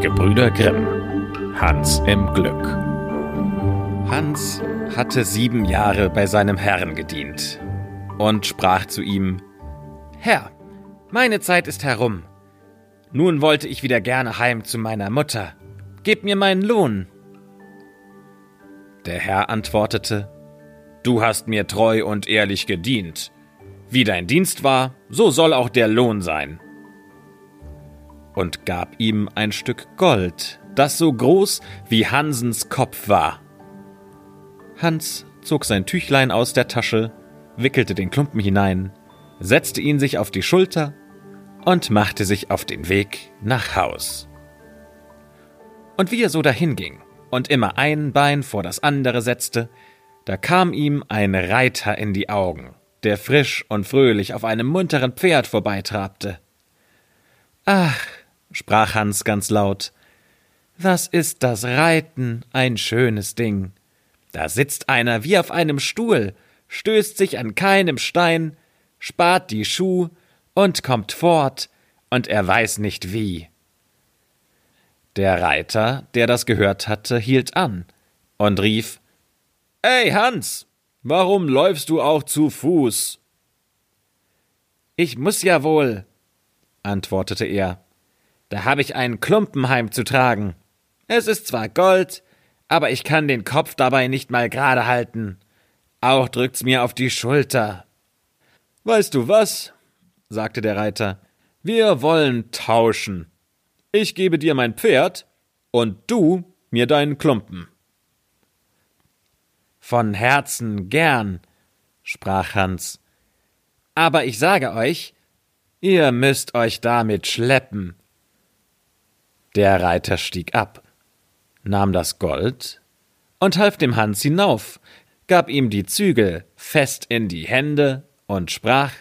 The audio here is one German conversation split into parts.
Gebrüder Grimm Hans im Glück Hans hatte sieben Jahre bei seinem Herrn gedient und sprach zu ihm Herr, meine Zeit ist herum. Nun wollte ich wieder gerne heim zu meiner Mutter. Gib mir meinen Lohn. Der Herr antwortete Du hast mir treu und ehrlich gedient. Wie dein Dienst war, so soll auch der Lohn sein. Und gab ihm ein Stück Gold, das so groß wie Hansens Kopf war. Hans zog sein Tüchlein aus der Tasche, wickelte den Klumpen hinein, setzte ihn sich auf die Schulter und machte sich auf den Weg nach Haus. Und wie er so dahinging und immer ein Bein vor das andere setzte, da kam ihm ein Reiter in die Augen, der frisch und fröhlich auf einem munteren Pferd vorbeitrabte. Ach, sprach Hans ganz laut, was ist das Reiten ein schönes Ding. Da sitzt einer wie auf einem Stuhl, stößt sich an keinem Stein, spart die Schuh und kommt fort, und er weiß nicht wie. Der Reiter, der das gehört hatte, hielt an und rief Ey, Hans, warum läufst du auch zu Fuß? Ich muss ja wohl, antwortete er. Da habe ich einen Klumpen heimzutragen. Es ist zwar Gold, aber ich kann den Kopf dabei nicht mal gerade halten. Auch drückt's mir auf die Schulter. Weißt du was? sagte der Reiter. Wir wollen tauschen. Ich gebe dir mein Pferd und du mir deinen Klumpen. Von Herzen gern, sprach Hans. Aber ich sage euch, ihr müsst euch damit schleppen. Der Reiter stieg ab, nahm das Gold und half dem Hans hinauf, gab ihm die Zügel fest in die Hände und sprach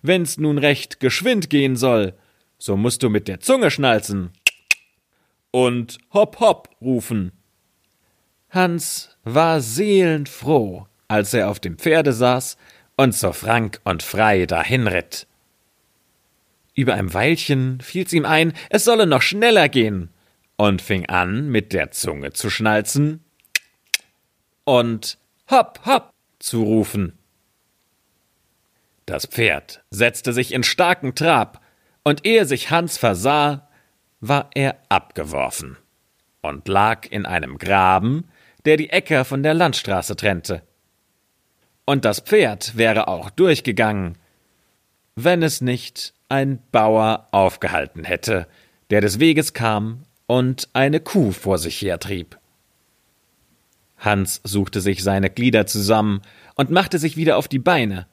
Wenn's nun recht geschwind gehen soll, so musst du mit der Zunge schnalzen und hopp hopp rufen. Hans war seelenfroh, als er auf dem Pferde saß und so frank und frei dahinritt. Über ein Weilchen fiel's ihm ein, es solle noch schneller gehen, und fing an, mit der Zunge zu schnalzen und hopp, hopp zu rufen. Das Pferd setzte sich in starken Trab, und ehe sich Hans versah, war er abgeworfen und lag in einem Graben, der die Äcker von der Landstraße trennte. Und das Pferd wäre auch durchgegangen, wenn es nicht ein Bauer aufgehalten hätte, der des Weges kam und eine Kuh vor sich hertrieb. Hans suchte sich seine Glieder zusammen und machte sich wieder auf die Beine.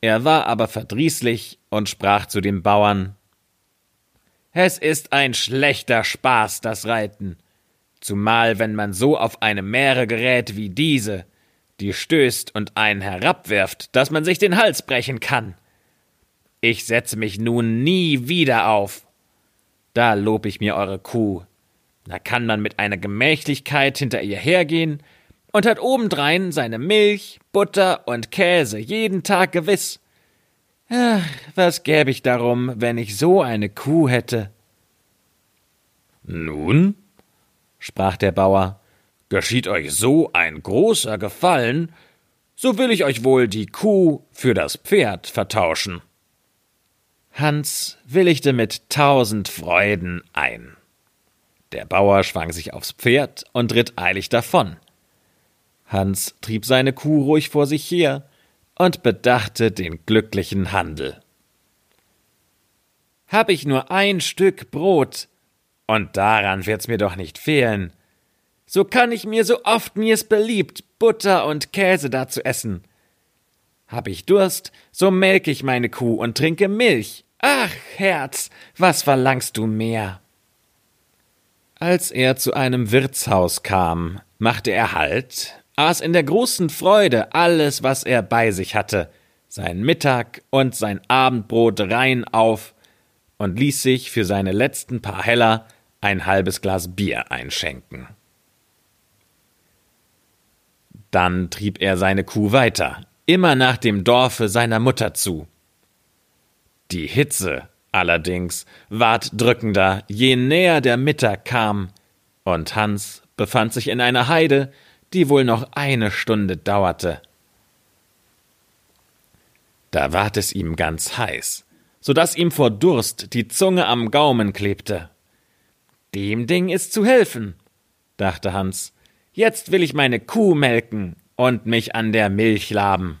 Er war aber verdrießlich und sprach zu dem Bauern Es ist ein schlechter Spaß, das Reiten zumal wenn man so auf eine Mähre gerät wie diese, die stößt und einen herabwirft, dass man sich den Hals brechen kann. Ich setze mich nun nie wieder auf. Da lob ich mir eure Kuh. Da kann man mit einer Gemächlichkeit hinter ihr hergehen und hat obendrein seine Milch, Butter und Käse jeden Tag gewiss. Ach, was gäb ich darum, wenn ich so eine Kuh hätte? Nun, sprach der Bauer, geschieht euch so ein großer Gefallen, so will ich euch wohl die Kuh für das Pferd vertauschen. Hans willigte mit tausend Freuden ein. Der Bauer schwang sich aufs Pferd und ritt eilig davon. Hans trieb seine Kuh ruhig vor sich her und bedachte den glücklichen Handel. Hab ich nur ein Stück Brot, und daran wird's mir doch nicht fehlen. So kann ich mir so oft mir's beliebt Butter und Käse dazu essen. Hab ich Durst, so melk ich meine Kuh und trinke Milch. Ach, Herz, was verlangst du mehr? Als er zu einem Wirtshaus kam, machte er Halt, aß in der großen Freude alles, was er bei sich hatte, sein Mittag und sein Abendbrot rein auf und ließ sich für seine letzten paar Heller ein halbes Glas Bier einschenken. Dann trieb er seine Kuh weiter, immer nach dem Dorfe seiner Mutter zu. Die Hitze Allerdings ward drückender, je näher der Mittag kam, und Hans befand sich in einer Heide, die wohl noch eine Stunde dauerte. Da ward es ihm ganz heiß, so dass ihm vor Durst die Zunge am Gaumen klebte. Dem Ding ist zu helfen, dachte Hans. Jetzt will ich meine Kuh melken und mich an der Milch laben.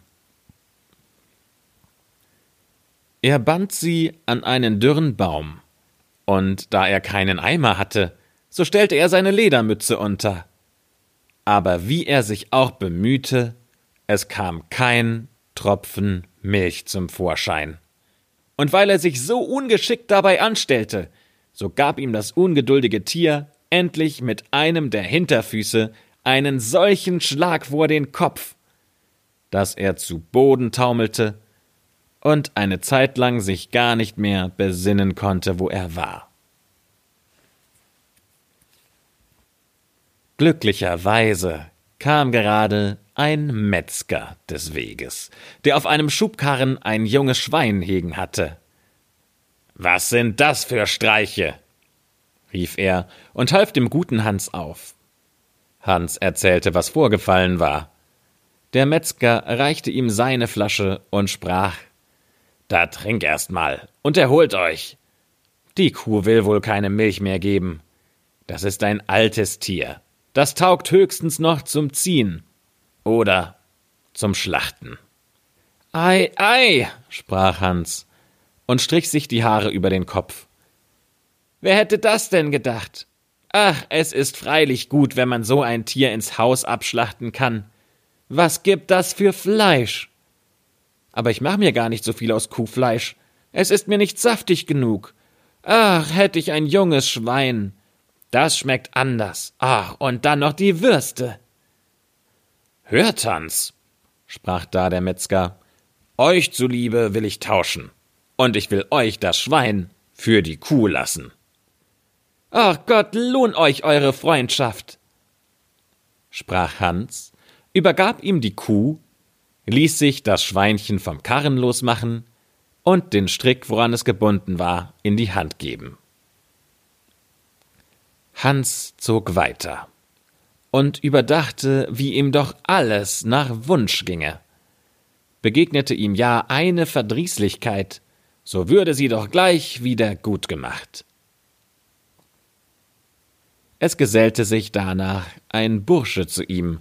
Er band sie an einen dürren Baum, und da er keinen Eimer hatte, so stellte er seine Ledermütze unter. Aber wie er sich auch bemühte, es kam kein Tropfen Milch zum Vorschein. Und weil er sich so ungeschickt dabei anstellte, so gab ihm das ungeduldige Tier endlich mit einem der Hinterfüße einen solchen Schlag vor den Kopf, dass er zu Boden taumelte und eine Zeit lang sich gar nicht mehr besinnen konnte, wo er war. Glücklicherweise kam gerade ein Metzger des Weges, der auf einem Schubkarren ein junges Schwein hegen hatte. Was sind das für Streiche? rief er und half dem guten Hans auf. Hans erzählte, was vorgefallen war. Der Metzger reichte ihm seine Flasche und sprach da trink erst mal und erholt euch. Die Kuh will wohl keine Milch mehr geben. Das ist ein altes Tier. Das taugt höchstens noch zum Ziehen oder zum Schlachten. Ei, ei, sprach Hans und strich sich die Haare über den Kopf. Wer hätte das denn gedacht? Ach, es ist freilich gut, wenn man so ein Tier ins Haus abschlachten kann. Was gibt das für Fleisch? Aber ich mache mir gar nicht so viel aus Kuhfleisch. Es ist mir nicht saftig genug. Ach, hätte ich ein junges Schwein. Das schmeckt anders. Ach, und dann noch die Würste. Hört, Hans, sprach da der Metzger, euch zuliebe will ich tauschen, und ich will euch das Schwein für die Kuh lassen. Ach Gott, lohn euch eure Freundschaft, sprach Hans, übergab ihm die Kuh ließ sich das Schweinchen vom Karren losmachen und den Strick, woran es gebunden war, in die Hand geben. Hans zog weiter und überdachte, wie ihm doch alles nach Wunsch ginge. Begegnete ihm ja eine Verdrießlichkeit, so würde sie doch gleich wieder gut gemacht. Es gesellte sich danach ein Bursche zu ihm,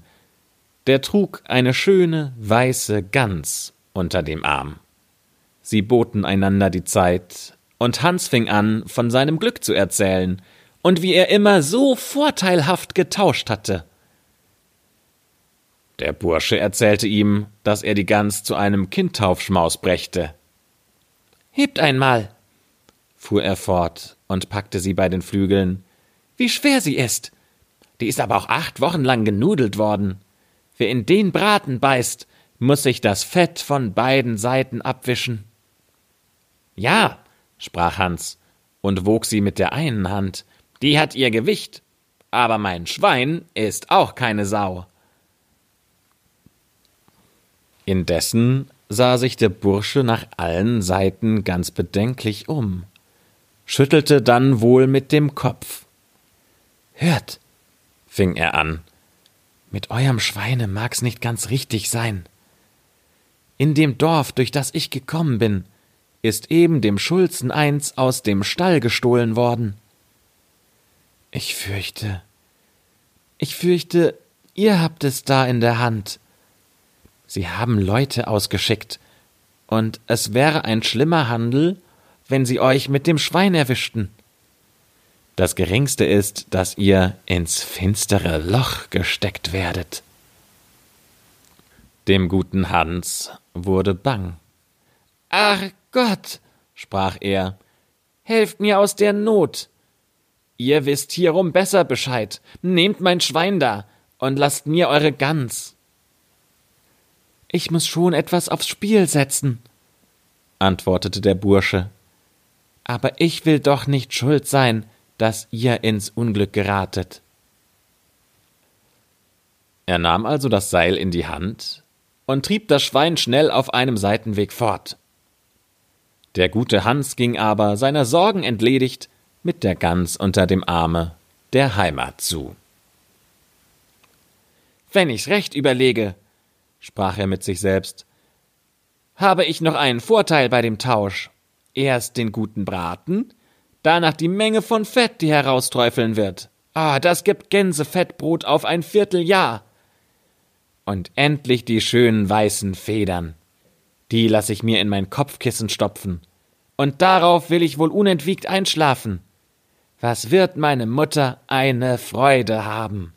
der trug eine schöne weiße Gans unter dem Arm. Sie boten einander die Zeit, und Hans fing an, von seinem Glück zu erzählen und wie er immer so vorteilhaft getauscht hatte. Der Bursche erzählte ihm, dass er die Gans zu einem Kindtaufschmaus brächte. Hebt einmal, fuhr er fort und packte sie bei den Flügeln. Wie schwer sie ist! Die ist aber auch acht Wochen lang genudelt worden. Wer in den Braten beißt, muss sich das Fett von beiden Seiten abwischen. Ja, sprach Hans und wog sie mit der einen Hand, die hat ihr Gewicht, aber mein Schwein ist auch keine Sau. Indessen sah sich der Bursche nach allen Seiten ganz bedenklich um, schüttelte dann wohl mit dem Kopf. Hört, fing er an, mit eurem Schweine mag's nicht ganz richtig sein. In dem Dorf, durch das ich gekommen bin, ist eben dem Schulzen eins aus dem Stall gestohlen worden. Ich fürchte, ich fürchte, ihr habt es da in der Hand. Sie haben Leute ausgeschickt, und es wäre ein schlimmer Handel, wenn sie euch mit dem Schwein erwischten. Das Geringste ist, dass ihr ins finstere Loch gesteckt werdet. Dem guten Hans wurde bang. Ach Gott, sprach er, helft mir aus der Not. Ihr wisst hierum besser Bescheid. Nehmt mein Schwein da und lasst mir eure Gans. Ich muss schon etwas aufs Spiel setzen, antwortete der Bursche. Aber ich will doch nicht schuld sein, dass ihr ins Unglück geratet. Er nahm also das Seil in die Hand und trieb das Schwein schnell auf einem Seitenweg fort. Der gute Hans ging aber, seiner Sorgen entledigt, mit der Gans unter dem Arme der Heimat zu. Wenn ich's recht überlege, sprach er mit sich selbst, habe ich noch einen Vorteil bei dem Tausch. Erst den guten Braten, danach die Menge von Fett, die herausträufeln wird. Ah, das gibt Gänsefettbrot auf ein Vierteljahr. Und endlich die schönen weißen Federn. Die lass ich mir in mein Kopfkissen stopfen. Und darauf will ich wohl unentwiegt einschlafen. Was wird meine Mutter eine Freude haben?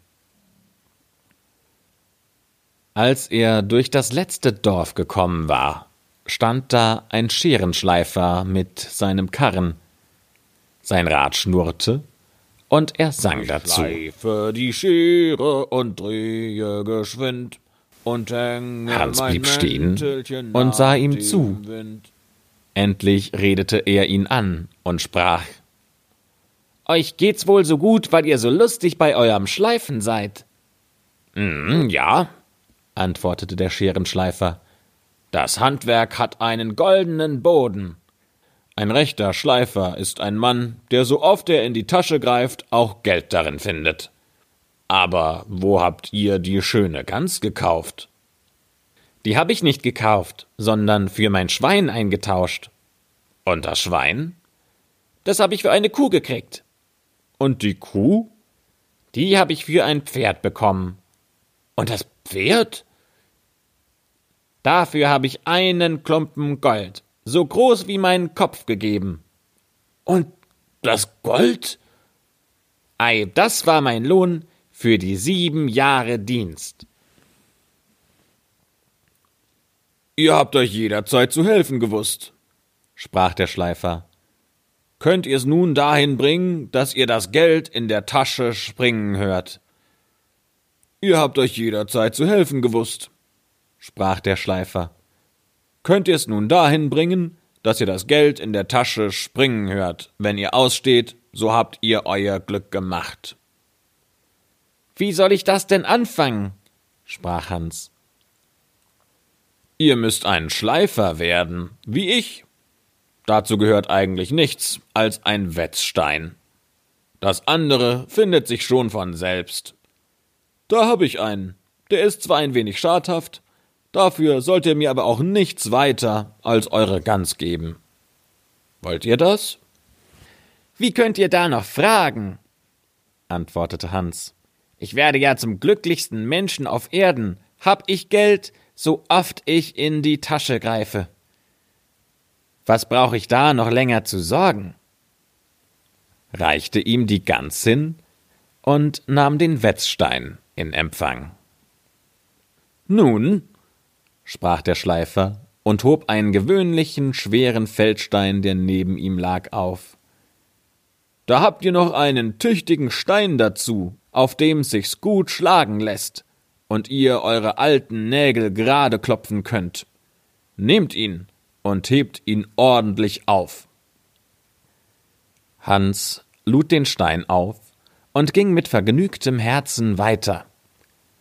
Als er durch das letzte Dorf gekommen war, stand da ein Scherenschleifer mit seinem Karren. Sein Rad schnurrte, und er sang dazu. Schleife die Schere und drehe geschwind und hänge Hans blieb stehen und sah ihm zu. Wind. Endlich redete er ihn an und sprach Euch geht's wohl so gut, weil ihr so lustig bei eurem Schleifen seid. Mm, ja, antwortete der Scherenschleifer. das Handwerk hat einen goldenen Boden. Ein rechter Schleifer ist ein Mann, der so oft er in die Tasche greift, auch Geld darin findet. Aber wo habt ihr die schöne Gans gekauft? Die hab ich nicht gekauft, sondern für mein Schwein eingetauscht. Und das Schwein? Das hab ich für eine Kuh gekriegt. Und die Kuh? Die hab ich für ein Pferd bekommen. Und das Pferd? Dafür habe ich einen Klumpen Gold, so groß wie mein Kopf gegeben. Und das Gold? Ei, das war mein Lohn für die sieben Jahre Dienst. Ihr habt euch jederzeit zu helfen gewusst, sprach der Schleifer. Könnt ihr's nun dahin bringen, dass ihr das Geld in der Tasche springen hört? Ihr habt euch jederzeit zu helfen gewusst, sprach der Schleifer. Könnt ihr's nun dahin bringen, dass ihr das Geld in der Tasche springen hört? Wenn ihr aussteht, so habt ihr euer Glück gemacht. Wie soll ich das denn anfangen? sprach Hans. Ihr müsst ein Schleifer werden, wie ich. Dazu gehört eigentlich nichts als ein Wetzstein. Das andere findet sich schon von selbst. Da hab ich einen. Der ist zwar ein wenig schadhaft, dafür sollt ihr mir aber auch nichts weiter als eure Gans geben. Wollt ihr das? Wie könnt ihr da noch fragen? antwortete Hans. Ich werde ja zum glücklichsten Menschen auf Erden. Hab ich Geld, so oft ich in die Tasche greife. Was brauche ich da noch länger zu sorgen? reichte ihm die Gans hin und nahm den Wetzstein in Empfang. Nun, sprach der Schleifer und hob einen gewöhnlichen schweren Feldstein, der neben ihm lag, auf. da habt ihr noch einen tüchtigen Stein dazu, auf dem sich's gut schlagen lässt und ihr eure alten Nägel gerade klopfen könnt. Nehmt ihn und hebt ihn ordentlich auf. Hans lud den Stein auf und ging mit vergnügtem Herzen weiter.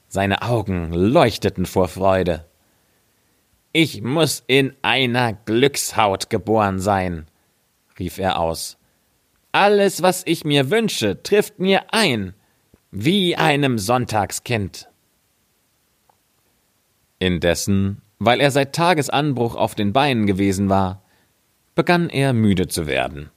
Seine Augen leuchteten vor Freude. Ich muss in einer Glückshaut geboren sein, rief er aus. Alles, was ich mir wünsche, trifft mir ein, wie einem Sonntagskind. Indessen, weil er seit Tagesanbruch auf den Beinen gewesen war, begann er müde zu werden.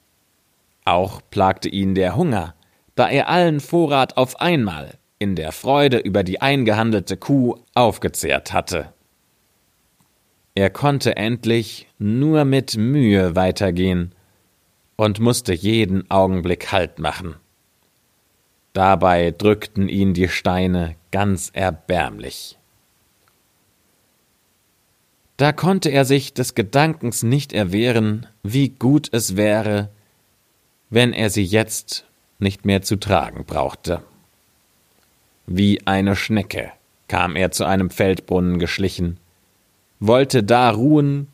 Auch plagte ihn der Hunger, da er allen Vorrat auf einmal in der Freude über die eingehandelte Kuh aufgezehrt hatte. Er konnte endlich nur mit Mühe weitergehen und musste jeden Augenblick Halt machen. Dabei drückten ihn die Steine ganz erbärmlich. Da konnte er sich des Gedankens nicht erwehren, wie gut es wäre, wenn er sie jetzt nicht mehr zu tragen brauchte. Wie eine Schnecke kam er zu einem Feldbrunnen geschlichen, wollte da ruhen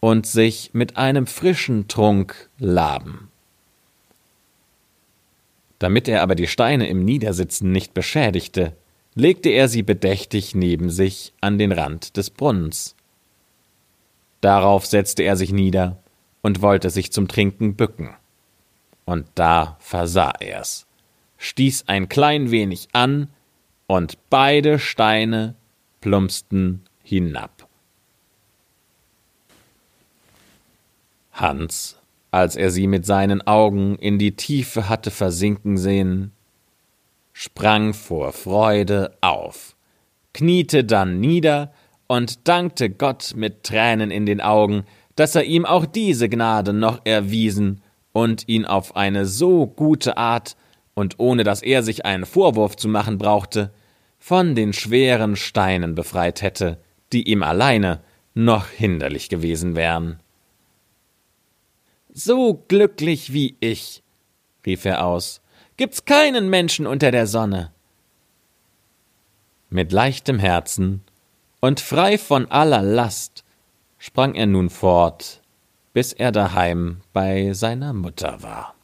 und sich mit einem frischen Trunk laben. Damit er aber die Steine im Niedersitzen nicht beschädigte, legte er sie bedächtig neben sich an den Rand des Brunnens. Darauf setzte er sich nieder und wollte sich zum Trinken bücken. Und da versah er's, stieß ein klein wenig an, und beide Steine plumpsten hinab. Hans, als er sie mit seinen Augen in die Tiefe hatte versinken sehen, sprang vor Freude auf, kniete dann nieder und dankte Gott mit Tränen in den Augen, dass er ihm auch diese Gnade noch erwiesen und ihn auf eine so gute Art und ohne dass er sich einen Vorwurf zu machen brauchte, von den schweren Steinen befreit hätte, die ihm alleine noch hinderlich gewesen wären. So glücklich wie ich, rief er aus, gibt's keinen Menschen unter der Sonne. Mit leichtem Herzen und frei von aller Last sprang er nun fort, bis er daheim bei seiner Mutter war.